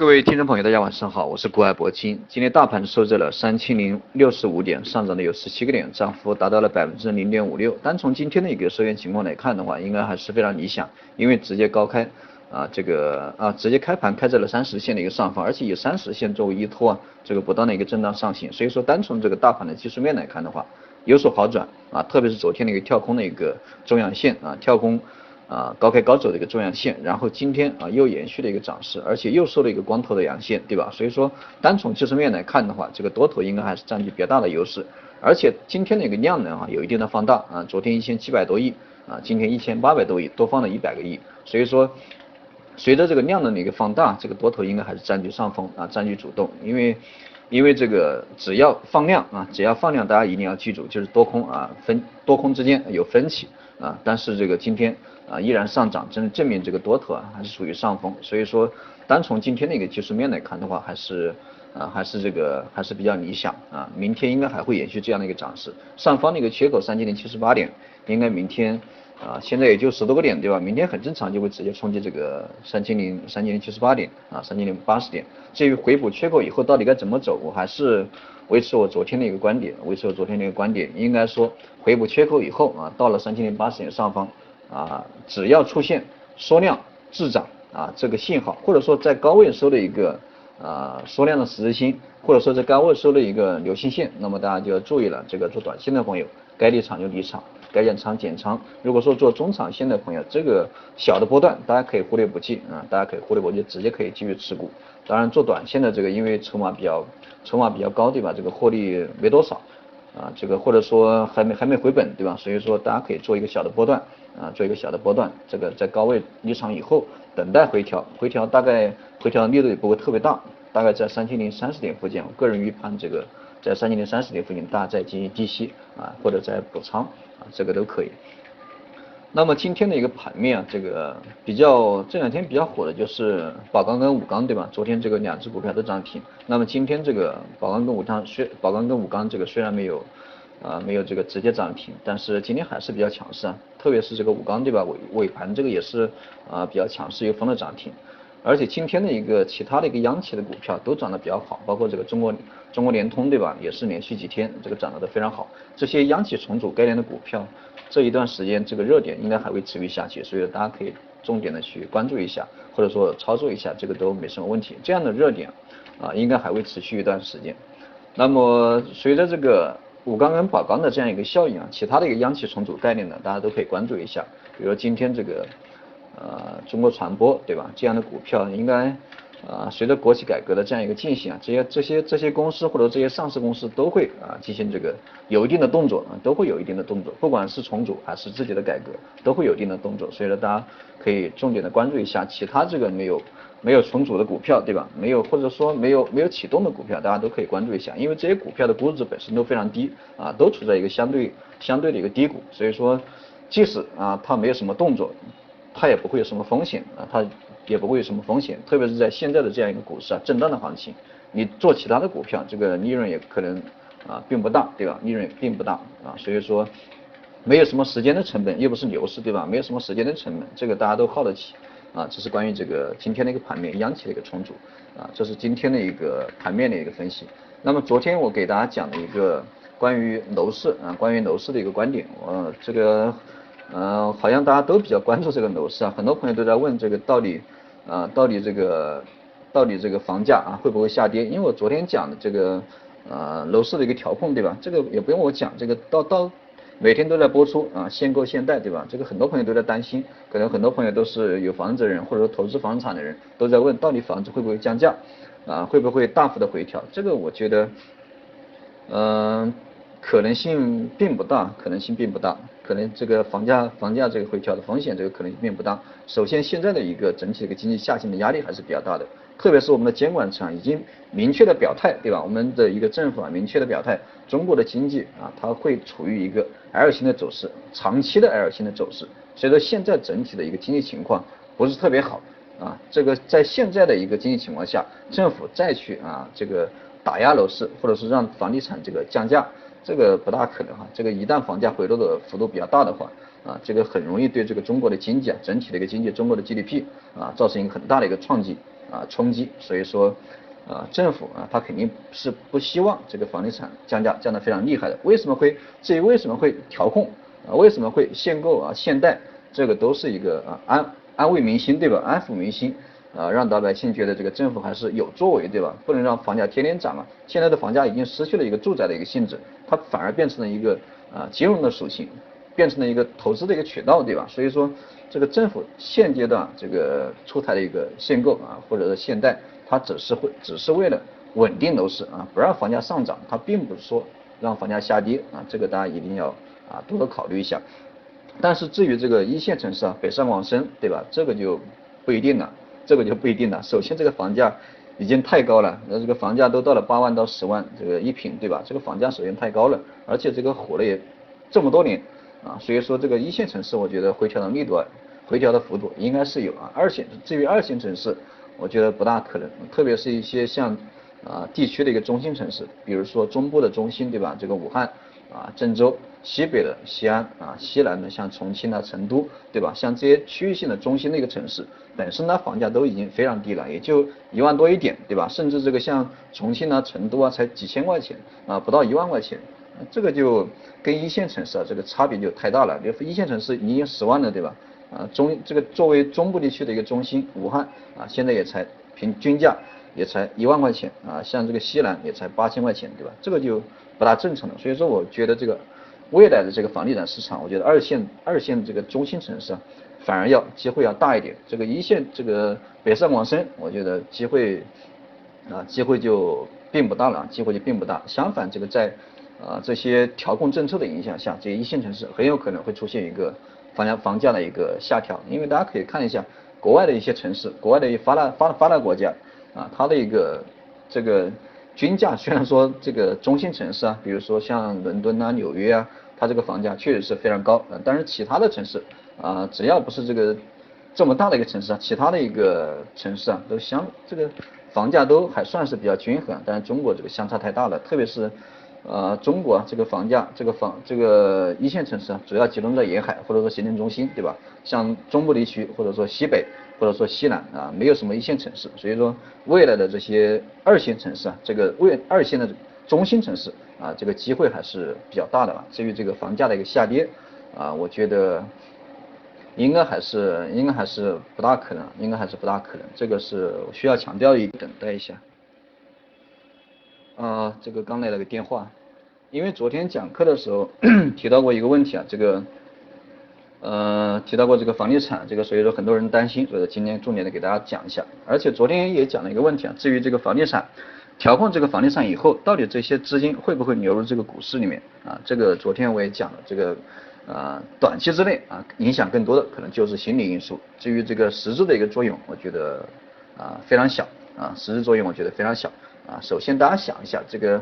各位听众朋友，大家晚上好，我是国海铂金。今天大盘收在了三千零六十五点，上涨的有十七个点，涨幅达到了百分之零点五六。单从今天的一个收线情况来看的话，应该还是非常理想，因为直接高开啊，这个啊直接开盘开在了三十线的一个上方，而且以三十线作为依托啊，这个不断的一个震荡上行。所以说，单从这个大盘的技术面来看的话，有所好转啊，特别是昨天的一个跳空的一个中阳线啊，跳空。啊，高开高走的一个中阳线，然后今天啊又延续了一个涨势，而且又收了一个光头的阳线，对吧？所以说单从技术面来看的话，这个多头应该还是占据比较大的优势，而且今天的一个量能啊有一定的放大啊，昨天一千七百多亿啊，今天一千八百多亿，多放了一百个亿，所以说随着这个量能的一个放大，这个多头应该还是占据上风啊，占据主动，因为因为这个只要放量啊，只要放量，大家一定要记住，就是多空啊分多空之间有分歧啊，但是这个今天。啊，依然上涨，证证明这个多头啊还是属于上风，所以说单从今天的一个技术面来看的话，还是啊还是这个还是比较理想啊，明天应该还会延续这样的一个涨势，上方的一个缺口三千零七十八点，应该明天啊现在也就十多个点对吧？明天很正常就会直接冲击这个三千零三千零七十八点啊三千零八十点，至于回补缺口以后到底该怎么走，我还是维持我昨天的一个观点，维持我昨天的一个观点，应该说回补缺口以后啊到了三千零八十点上方。啊，只要出现缩量滞涨啊这个信号，或者说在高位收的一个啊缩量的十字星，或者说是高位收了一个流星线，那么大家就要注意了。这个做短线的朋友，该离场就离场，该减仓减仓。如果说做中长线的朋友，这个小的波段大家可以忽略不计啊，大家可以忽略不计，直接可以继续持股。当然做短线的这个，因为筹码比较筹码比较高对吧？这个获利没多少啊，这个或者说还没还没回本对吧？所以说大家可以做一个小的波段。啊，做一个小的波段，这个在高位离场以后，等待回调，回调大概回调力度也不会特别大，大概在三千零三十点附近，我个人预判这个在三千零三十点附近，大家再进行低吸啊，或者再补仓啊，这个都可以。那么今天的一个盘面啊，这个比较这两天比较火的就是宝钢跟武钢，对吧？昨天这个两只股票都涨停，那么今天这个宝钢跟武钢虽宝钢跟武钢这个虽然没有。啊，没有这个直接涨停，但是今天还是比较强势啊，特别是这个武钢对吧？尾尾盘这个也是啊比较强势，又封了涨停，而且今天的一个其他的一个央企的股票都涨得比较好，包括这个中国中国联通对吧？也是连续几天这个涨得都非常好，这些央企重组概念的股票，这一段时间这个热点应该还会持续下去，所以大家可以重点的去关注一下，或者说操作一下，这个都没什么问题。这样的热点啊，应该还会持续一段时间。那么随着这个。武钢跟宝钢的这样一个效应啊，其他的一个央企重组概念呢，大家都可以关注一下。比如今天这个呃中国传播对吧？这样的股票应该啊随着国企改革的这样一个进行啊，这些这些这些公司或者这些上市公司都会啊进行这个有一定的动作啊，都会有一定的动作，不管是重组还是自己的改革，都会有一定的动作。所以说大家可以重点的关注一下其他这个没有。没有重组的股票，对吧？没有或者说没有没有启动的股票，大家都可以关注一下，因为这些股票的估值本身都非常低啊，都处在一个相对相对的一个低谷，所以说即使啊它没有什么动作，它也不会有什么风险啊，它也不会有什么风险，特别是在现在的这样一个股市啊震荡的行情，你做其他的股票，这个利润也可能啊并不大，对吧？利润也并不大啊，所以说没有什么时间的成本，又不是牛市，对吧？没有什么时间的成本，这个大家都耗得起。啊，这是关于这个今天的一个盘面，央企的一个重组，啊，这是今天的一个盘面的一个分析。那么昨天我给大家讲了一个关于楼市啊，关于楼市的一个观点，我这个，呃，好像大家都比较关注这个楼市啊，很多朋友都在问这个到底，啊，到底这个，到底这个房价啊会不会下跌？因为我昨天讲的这个，呃，楼市的一个调控，对吧？这个也不用我讲，这个到到。每天都在播出啊，限购限贷，对吧？这个很多朋友都在担心，可能很多朋友都是有房子的人，或者说投资房产的人，都在问，到底房子会不会降价啊？会不会大幅的回调？这个我觉得，嗯，可能性并不大，可能性并不大，可能这个房价房价这个回调的风险，这个可能性并不大。首先，现在的一个整体的一个经济下行的压力还是比较大的。特别是我们的监管层已经明确的表态，对吧？我们的一个政府啊，明确的表态，中国的经济啊，它会处于一个 L 型的走势，长期的 L 型的走势。所以说现在整体的一个经济情况不是特别好啊。这个在现在的一个经济情况下，政府再去啊这个打压楼市，或者是让房地产这个降价，这个不大可能哈。这个一旦房价回落的幅度比较大的话，啊，这个很容易对这个中国的经济啊，整体的一个经济，中国的 GDP 啊，造成一个很大的一个创击。啊冲击，所以说啊政府啊他肯定是不希望这个房地产降价降得非常厉害的。为什么会至于为什么会调控啊为什么会限购啊限贷，这个都是一个啊安安慰民心对吧？安抚民心。啊，让老百姓觉得这个政府还是有作为，对吧？不能让房价天天涨啊。现在的房价已经失去了一个住宅的一个性质，它反而变成了一个啊金融的属性，变成了一个投资的一个渠道，对吧？所以说，这个政府现阶段这个出台的一个限购啊，或者是限贷，它只是会只是为了稳定楼市啊，不让房价上涨，它并不是说让房价下跌啊，这个大家一定要啊多多考虑一下。但是至于这个一线城市啊，北上广深，对吧？这个就不一定了。这个就不一定了。首先，这个房价已经太高了，那这个房价都到了八万到十万这个一平，对吧？这个房价首先太高了，而且这个火了也这么多年啊，所以说这个一线城市，我觉得回调的力度、啊回调的幅度应该是有啊。二线至于二线城市，我觉得不大可能，特别是一些像啊地区的一个中心城市，比如说中部的中心，对吧？这个武汉啊、郑州。西北的西安啊，西南的像重庆啊、成都，对吧？像这些区域性的中心的一个城市，本身呢房价都已经非常低了，也就一万多一点，对吧？甚至这个像重庆啊、成都啊，才几千块钱啊，不到一万块钱，这个就跟一线城市啊这个差别就太大了。比如一线城市已经十万了，对吧？啊，中这个作为中部地区的一个中心，武汉啊，现在也才平均价也才一万块钱啊，像这个西南也才八千块钱，对吧？这个就不大正常了。所以说，我觉得这个。未来的这个房地产市场，我觉得二线二线这个中心城市啊，反而要机会要大一点。这个一线这个北上广深，我觉得机会啊机会就并不大了，机会就并不大。相反，这个在啊这些调控政策的影响下，这些一线城市很有可能会出现一个房价房价的一个下调。因为大家可以看一下国外的一些城市，国外的一发达发发达国家啊，它的一个这个。均价虽然说这个中心城市啊，比如说像伦敦啊、纽约啊，它这个房价确实是非常高，但是其他的城市啊，只要不是这个这么大的一个城市啊，其他的一个城市啊，都相这个房价都还算是比较均衡，但是中国这个相差太大了，特别是呃中国这个房价这个房这个一线城市啊，主要集中在沿海或者说行政中心，对吧？像中部地区或者说西北。或者说西南啊，没有什么一线城市，所以说未来的这些二线城市啊，这个未二线的中心城市啊，这个机会还是比较大的啊。至于这个房价的一个下跌啊，我觉得应该还是应该还是不大可能，应该还是不大可能，这个是需要强调一等待一下。啊，这个刚来了个电话，因为昨天讲课的时候 提到过一个问题啊，这个。呃，提到过这个房地产，这个所以说很多人担心，所以说今天重点的给大家讲一下。而且昨天也讲了一个问题啊，至于这个房地产调控这个房地产以后，到底这些资金会不会流入这个股市里面啊？这个昨天我也讲了，这个呃短期之内啊影响更多的可能就是心理因素。至于这个实质的一个作用，我觉得啊非常小啊，实质作用我觉得非常小啊。首先大家想一下这个。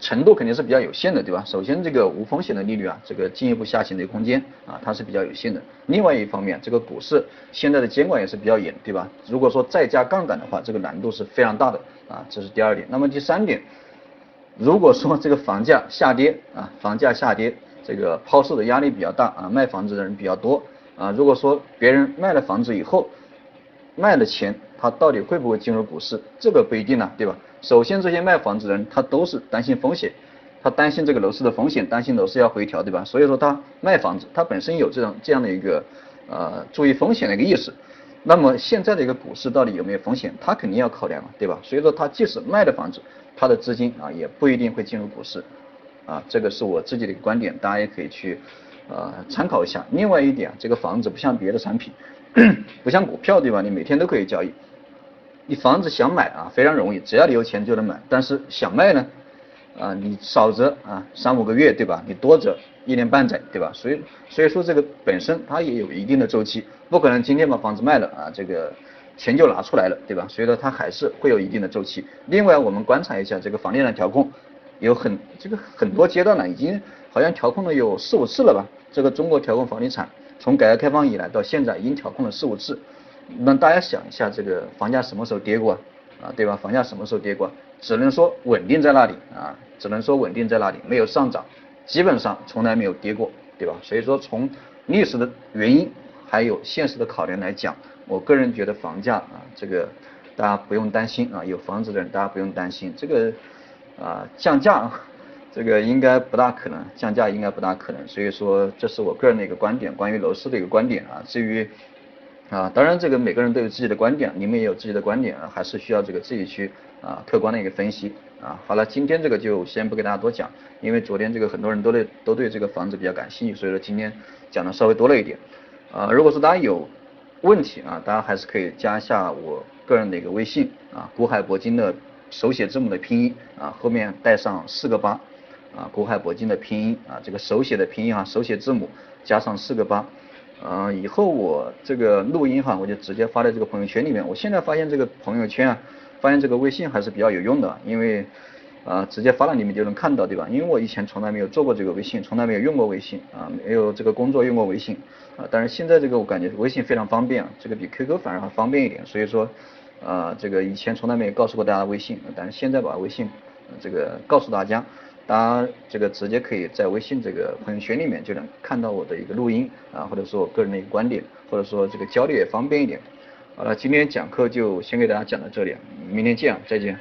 程度肯定是比较有限的，对吧？首先，这个无风险的利率啊，这个进一步下行的空间啊，它是比较有限的。另外一方面，这个股市现在的监管也是比较严，对吧？如果说再加杠杆的话，这个难度是非常大的啊，这是第二点。那么第三点，如果说这个房价下跌啊，房价下跌，这个抛售的压力比较大啊，卖房子的人比较多啊，如果说别人卖了房子以后，卖的钱他到底会不会进入股市，这个不一定呢，对吧？首先，这些卖房子的人他都是担心风险，他担心这个楼市的风险，担心楼市要回调，对吧？所以说他卖房子，他本身有这种这样的一个呃注意风险的一个意识。那么现在的一个股市到底有没有风险，他肯定要考量了，对吧？所以说他即使卖了房子，他的资金啊也不一定会进入股市，啊，这个是我自己的一个观点，大家也可以去呃参考一下。另外一点，这个房子不像别的产品，不像股票，对吧？你每天都可以交易。你房子想买啊，非常容易，只要你有钱就能买。但是想卖呢，啊，你少则啊三五个月，对吧？你多则一年半载，对吧？所以所以说这个本身它也有一定的周期，不可能今天把房子卖了啊，这个钱就拿出来了，对吧？所以说它还是会有一定的周期。另外我们观察一下这个房地产调控，有很这个很多阶段了，已经好像调控了有四五次了吧？这个中国调控房地产从改革开放以来到现在已经调控了四五次。那大家想一下，这个房价什么时候跌过啊？对吧？房价什么时候跌过？只能说稳定在那里啊，只能说稳定在那里，没有上涨，基本上从来没有跌过，对吧？所以说从历史的原因还有现实的考量来讲，我个人觉得房价啊，这个大家不用担心啊，有房子的人大家不用担心，这个啊降价，这个应该不大可能，降价应该不大可能，所以说这是我个人的一个观点，关于楼市的一个观点啊。至于啊，当然这个每个人都有自己的观点，你们也有自己的观点啊，还是需要这个自己去啊客观的一个分析啊。好了，今天这个就先不给大家多讲，因为昨天这个很多人都对都对这个房子比较感兴趣，所以说今天讲的稍微多了一点。啊，如果说大家有问题啊，大家还是可以加一下我个人的一个微信啊，古海铂金的手写字母的拼音啊，后面带上四个八啊，古海铂金的拼音啊，这个手写的拼音啊，手写字母加上四个八。嗯，以后我这个录音哈，我就直接发在这个朋友圈里面。我现在发现这个朋友圈啊，发现这个微信还是比较有用的，因为啊，直接发到里面就能看到，对吧？因为我以前从来没有做过这个微信，从来没有用过微信啊，没有这个工作用过微信啊。但是现在这个我感觉微信非常方便啊，这个比 QQ 反而还方便一点。所以说，啊，这个以前从来没有告诉过大家微信，但是现在把微信这个告诉大家。大家这个直接可以在微信这个朋友圈里面就能看到我的一个录音啊，或者说我个人的一个观点，或者说这个交流也方便一点。好了，今天讲课就先给大家讲到这里，明天见，再见。